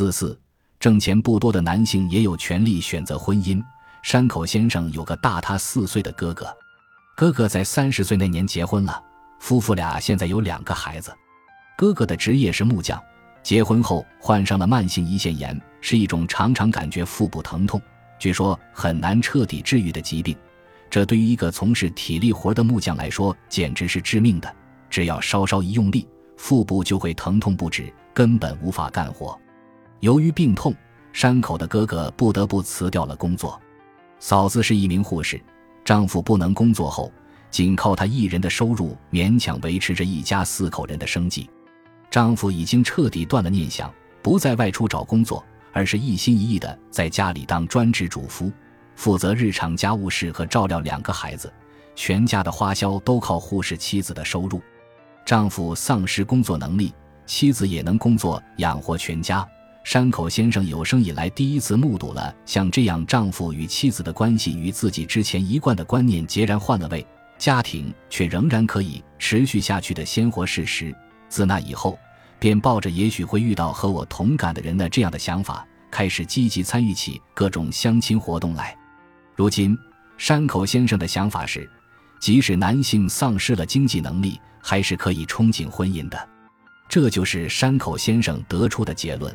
四四，挣钱不多的男性也有权利选择婚姻。山口先生有个大他四岁的哥哥，哥哥在三十岁那年结婚了，夫妇俩现在有两个孩子。哥哥的职业是木匠，结婚后患上了慢性胰腺炎，是一种常常感觉腹部疼痛，据说很难彻底治愈的疾病。这对于一个从事体力活的木匠来说，简直是致命的。只要稍稍一用力，腹部就会疼痛不止，根本无法干活。由于病痛，山口的哥哥不得不辞掉了工作。嫂子是一名护士，丈夫不能工作后，仅靠她一人的收入勉强维持着一家四口人的生计。丈夫已经彻底断了念想，不再外出找工作，而是一心一意的在家里当专职主夫，负责日常家务事和照料两个孩子，全家的花销都靠护士妻子的收入。丈夫丧失工作能力，妻子也能工作养活全家。山口先生有生以来第一次目睹了像这样丈夫与妻子的关系与自己之前一贯的观念截然换了位，家庭却仍然可以持续下去的鲜活事实。自那以后，便抱着也许会遇到和我同感的人的这样的想法，开始积极参与起各种相亲活动来。如今，山口先生的想法是，即使男性丧失了经济能力，还是可以憧憬婚姻的。这就是山口先生得出的结论。